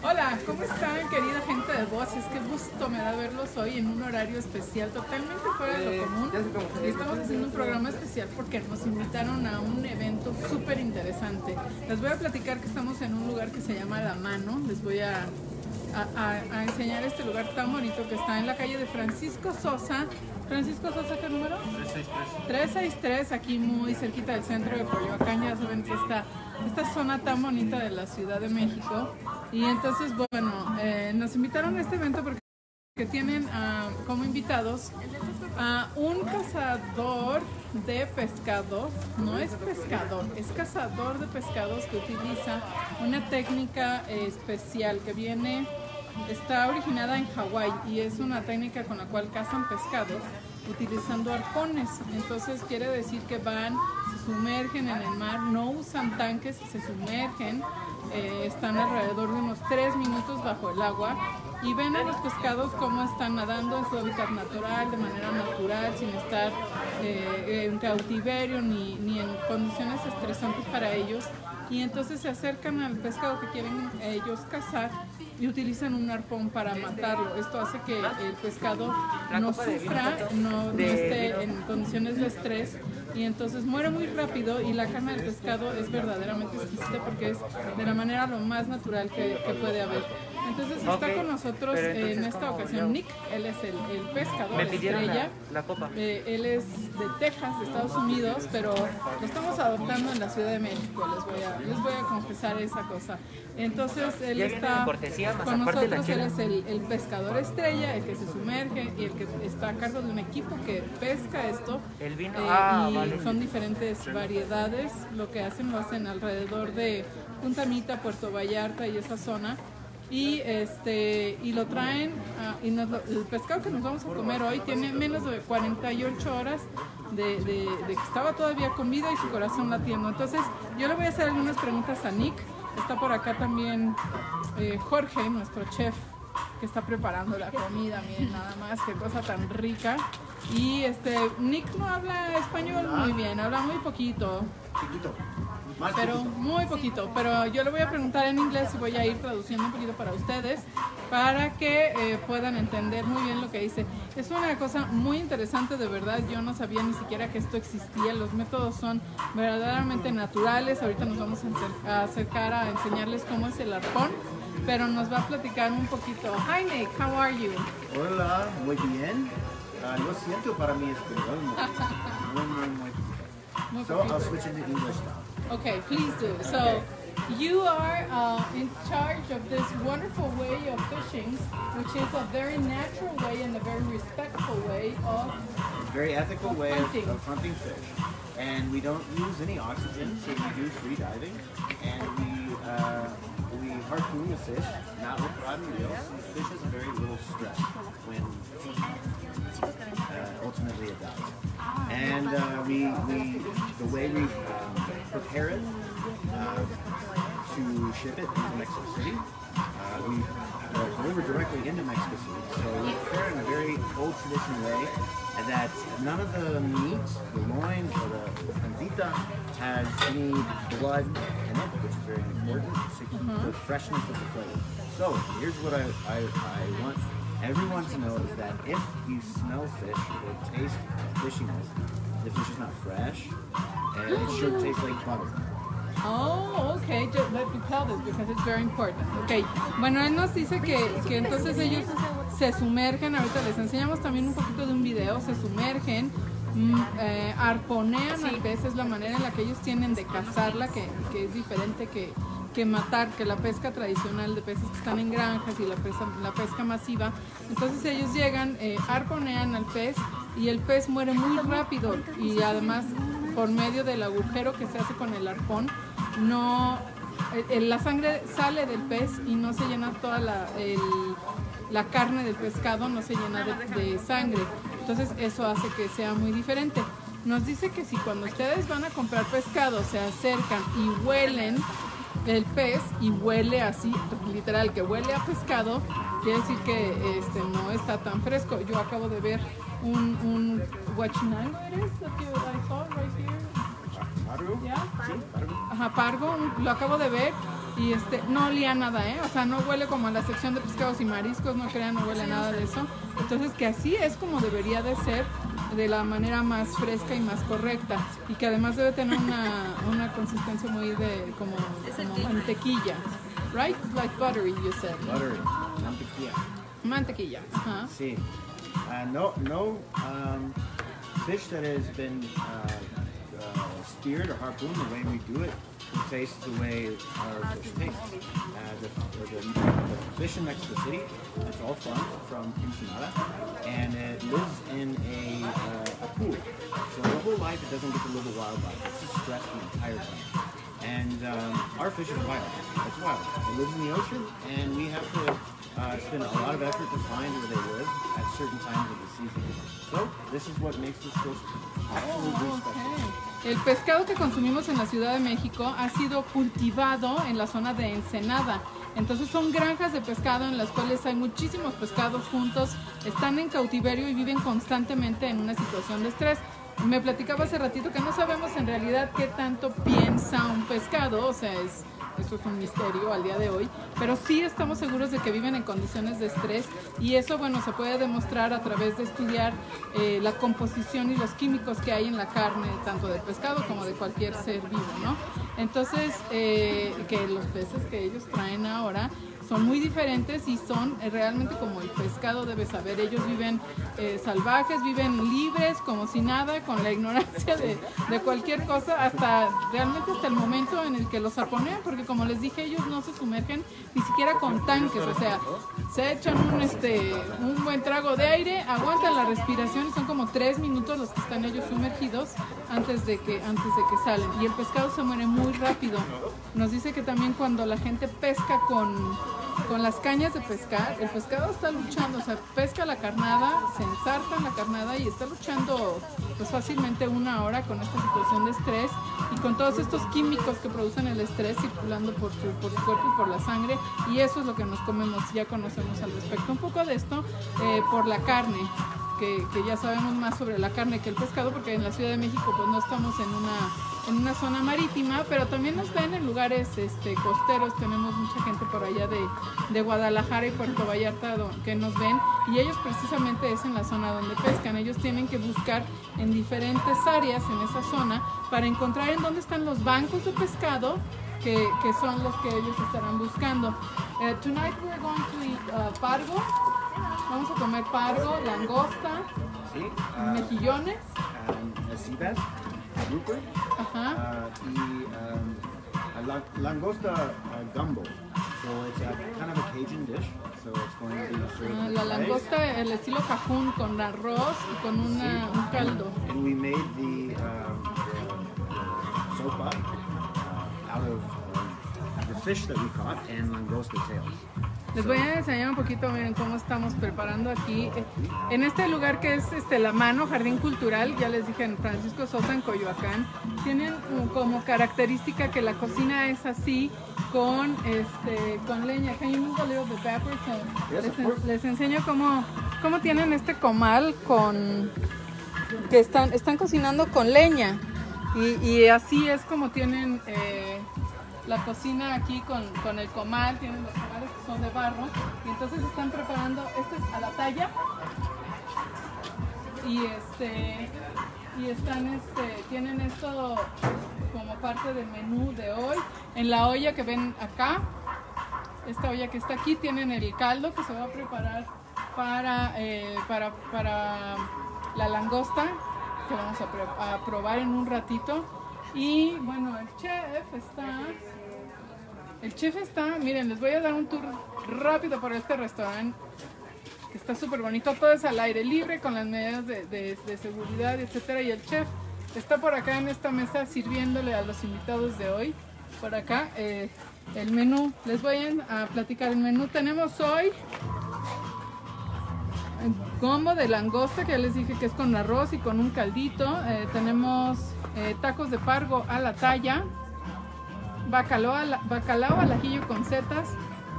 Hola, ¿cómo están querida gente de Voces? Qué gusto me da verlos hoy en un horario especial totalmente fuera de lo común. Y estamos haciendo un programa especial porque nos invitaron a un evento súper interesante. Les voy a platicar que estamos en un lugar que se llama La Mano. Les voy a, a- enseñar este lugar tan bonito que está en la calle de Francisco Sosa. Francisco Sosa, ¿qué número? 363, aquí muy cerquita del centro de Coyoacán, ya saben que está esta zona tan bonita de la Ciudad de México. Y entonces, bueno, eh, nos invitaron a este evento porque que tienen ah, como invitados a un cazador de pescados, no es pescador, es cazador de pescados que utiliza una técnica especial que viene, está originada en Hawái y es una técnica con la cual cazan pescados utilizando arpones. Entonces quiere decir que van, se sumergen en el mar, no usan tanques, se sumergen, eh, están alrededor de unos 3 minutos bajo el agua y ven a los pescados cómo están nadando en su hábitat natural, de manera natural, sin estar eh, en cautiverio ni, ni en condiciones estresantes para ellos. Y entonces se acercan al pescado que quieren ellos cazar y utilizan un arpón para matarlo. Esto hace que el pescado no sufra, no, no esté en condiciones de estrés y entonces muere muy rápido y la carne del pescado es verdaderamente exquisita porque es de la manera lo más natural que, que puede haber. Entonces está Ok, con nosotros entonces, en esta ¿cómo ocasión yo? Nick, él es el, el pescador Me pidieron estrella. la, la copa. Eh, él es de Texas, de Estados Unidos, pero lo estamos adoptando en la Ciudad de México. Les voy a, les voy a confesar esa cosa. Entonces él está con nosotros. Él es el, el pescador estrella, el que se sumerge y el que está a cargo de un equipo que pesca esto. El vino, Eh, ah, y vale. son diferentes variedades. Lo que hacen lo hacen alrededor de Punta Mita, Puerto Vallarta y esa zona. Y este y lo traen ah, y nos lo- el pescado que nos vamos a comer hoy tiene menos de 48 horas de, que estaba todavía con vida y su corazón latiendo. Entonces yo le voy a hacer algunas preguntas a Nick. Está por acá también eh, Jorge, nuestro chef, que está preparando la comida. Miren nada más, qué cosa tan rica. Y este Nick no habla español muy bien, habla muy poquito. Más Pero muy poquito, pero yo le voy a preguntar en inglés y voy a ir traduciendo un poquito para ustedes para que eh, puedan entender muy bien lo que dice. Es una cosa muy interesante, de verdad, yo no sabía ni siquiera que esto existía, los métodos son verdaderamente naturales, ahorita nos vamos a acer- a acercar a enseñarles cómo es el arpón, pero nos va a platicar un poquito. Hi Nick, how are you? Hola, muy bien. Ah, lo siento para mi español. Muy, muy, muy poquito. Muy So I'll switch into English now. Okay, please do. So, you are uh, in charge of this wonderful way of fishing, which is a very natural way and a very respectful way of. Very ethical way of, hunting. of hunting fish. And we don't use any oxygen, so we do free diving. And we uh, we harpoon the fish, not with rod and reel. So the fish has very little stress when uh, ultimately it dies. And uh, we, we the way we um, prepare it uh, to ship it into Mexico City, uh, we uh, deliver directly into Mexico City. So we prepare in a very old traditional way and that none of the meat, the loin or the pancita has any blood in it, which is very important to keep the freshness of the flavor. So here's what I, I, I want everyone to know is that if you smell fish or taste fishiness, the fish is not fresh, and it should taste like butter. Oh, okay. Let me tell this because it's very important. Okay. Bueno, él nos dice que, que entonces ellos se sumergen. Ahorita les enseñamos también un poquito de un video. Se sumergen. mm, eh, arponean al pez es la manera en la que ellos tienen de cazarla que, que es diferente que, que matar que la pesca tradicional de peces que están en granjas y la pesca, la pesca masiva entonces ellos llegan eh, arponean al pez y el pez muere muy rápido y además por medio del agujero que se hace con el arpón no eh, eh, la sangre sale del pez y no se llena toda la, la carne del pescado no se llena de, de sangre entonces eso hace que sea muy diferente nos dice que si cuando ustedes van a comprar pescado se acercan y huelen el pez y huele así, literal, que huele a pescado, quiere decir que este, no está tan fresco. Yo acabo de ver un, un guachinango, ¿eres? That you- I saw right here. Maru? Yeah. Sí, Maru. Ajá, pargo, lo acabo de ver y este no olía nada, ¿eh? O sea, no huele como a la sección de pescados y mariscos, no crean, no huele nada de eso. Entonces, que así es como debería de ser de la manera más fresca y más correcta y que además debe tener una, una consistencia muy de como, como mantequilla, right? Like buttery, you said. Buttery, mantequilla. Mantequilla. Ajá. Sí. Uh, no, no um, fish that has been uh, uh, speared or harpooned the way we do it will taste the way our fish tastes. Uh, the, the, the fish in Mexico City, it's all farmed from Ensenada, and it lives in a, uh, a pool. So the whole life it doesn't get to live a wildlife. It's just stressed the entire time. And um, our fish is wild. It's wild. It lives in the ocean, and we have to uh, spend a lot of effort to find where they live at certain times of the season. So this is what makes this fish absolutely special. El pescado que consumimos en la Ciudad de México ha sido cultivado en la zona de Ensenada. Entonces son granjas de pescado en las cuales hay muchísimos pescados juntos, están en cautiverio y viven constantemente en una situación de estrés. Me platicaba hace ratito que no sabemos en realidad qué tanto piensa un pescado, o sea, es, eso es un misterio al día de hoy, pero sí estamos seguros de que viven en condiciones de estrés y eso, bueno, se puede demostrar a través de estudiar eh, la composición y los químicos que hay en la carne, tanto del pescado como de cualquier ser vivo, ¿no? Entonces, eh, que los peces que ellos traen ahora son muy diferentes y son eh, realmente como el pescado debe saber. Ellos viven eh, salvajes, viven libres, como si nada, con la ignorancia de, cualquier cosa, hasta realmente hasta el momento en el que los arponean, porque como les dije, ellos no se sumergen ni siquiera con tanques, o sea, se echan un, este, un buen trago de aire, aguantan la respiración y son como tres minutos los que están ellos sumergidos antes de que, antes de que salen. Y el pescado se muere muy rápido. Nos dice que también cuando la gente pesca con con las cañas de pescar, el pescado está luchando, o sea, pesca la carnada, se ensarta en la carnada y está luchando pues fácilmente una hora con esta situación de estrés y con todos estos químicos que producen el estrés circulando por su, por su cuerpo y por la sangre y eso es lo que nos comemos, ya conocemos al respecto. Un poco de esto eh, por la carne. Que, que, ya sabemos más sobre la carne que el pescado, porque en la Ciudad de México pues no estamos en una, en una zona marítima, pero también nos ven en lugares este, costeros, tenemos mucha gente por allá de, de Guadalajara y Puerto Vallarta que nos ven, y ellos precisamente es en la zona donde pescan, ellos tienen que buscar en diferentes áreas en esa zona para encontrar en dónde están los bancos de pescado que, que son los que ellos estarán buscando. Uh, tonight we're going to eat uh, pargo, Vamos a comer pargo, langosta, Sí, uh, mejillones. um, sea bass, grouper, Ajá. uh, y um, a la- langosta uh, gumbo. So it's a kind of a Cajun dish. So it's going to be served Ah, with La langosta, el estilo cajún con arroz y con una, un caldo. And we made the, um, the sopa uh, out of fish that we caught and langosta tails. Les voy a enseñar un poquito, miren cómo estamos preparando aquí. En este lugar que es este, La Mano, Jardín Cultural, ya les dije en Francisco Sosa, en Coyoacán, tienen como característica que la cocina es así, con, este, con leña. Can you move a little bit backwards? Les, les enseño cómo, cómo tienen este comal con que están, están cocinando con leña. Y, y así es como tienen eh, la cocina aquí con, con el comal, tienen los comales que son de barro. Y entonces están preparando, este es a la talla. Y este y están este, tienen esto como parte del menú de hoy. En la olla que ven acá, esta olla que está aquí, tienen el caldo que se va a preparar para, eh, para, para la langosta, que vamos a, probar en un ratito. Y bueno, el chef está... El chef está, miren, les voy a dar un tour rápido por este restaurante que está súper bonito, todo es al aire libre con las medidas de, de- seguridad, etcétera. Y el chef está por acá en esta mesa sirviéndole a los invitados de hoy. Por acá eh, el menú, les voy a, platicar el menú. Tenemos hoy combo de langosta que ya les dije que es con arroz y con un caldito. Eh, tenemos eh, tacos de pargo a la talla, bacalao, al- bacalao al ajillo con setas,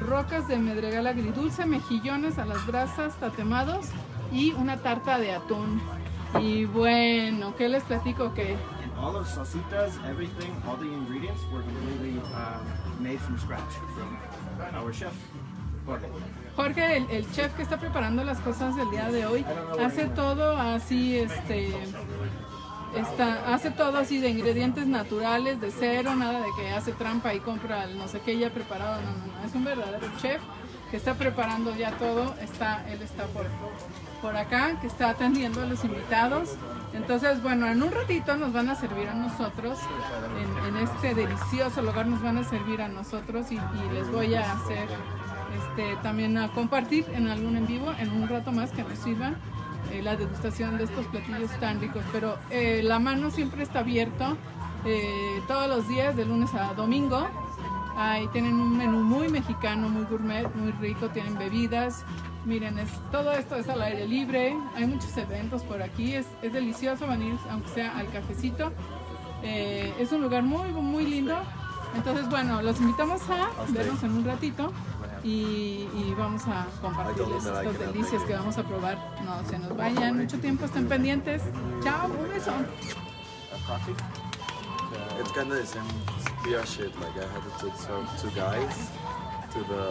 rocas de medregal agridulce, mejillones a las brasas tatemados y una tarta de atún. Y bueno, ¿qué les platico? Que all of everything, all the ingredients were completely um, made from scratch from our chef, Jorge. Jorge, el, el chef que está preparando las cosas del día de hoy, hace todo así, este, hace todo así de ingredientes naturales, de cero, nada de que hace trampa y compra el no sé qué ya preparado, no, no, no, es un verdadero chef que está preparando ya todo, está, él está por, por acá, que está atendiendo a los invitados. Entonces, bueno, en un ratito nos van a servir a nosotros, en, en este delicioso lugar nos van a servir a nosotros y, y les voy a hacer este, también a compartir en algún en vivo, en un rato más que nos sirvan eh, la degustación de estos platillos tan ricos. Pero eh, la mano siempre está abierto eh, todos los días, de lunes a domingo. Ahí tienen un menú muy mexicano, muy gourmet, muy rico, tienen bebidas. Miren, es, todo esto es al aire libre, hay muchos eventos por aquí, es, es delicioso venir, aunque sea al cafecito. Eh, es un lugar muy, muy lindo. Entonces, bueno, los invitamos a vernos en un ratito y, y vamos a compartirles estas delicias que vamos a probar. No se nos vayan mucho tiempo, estén pendientes. Chao, un beso. It's kind of the same beer shit. Like I had to take some two guys to the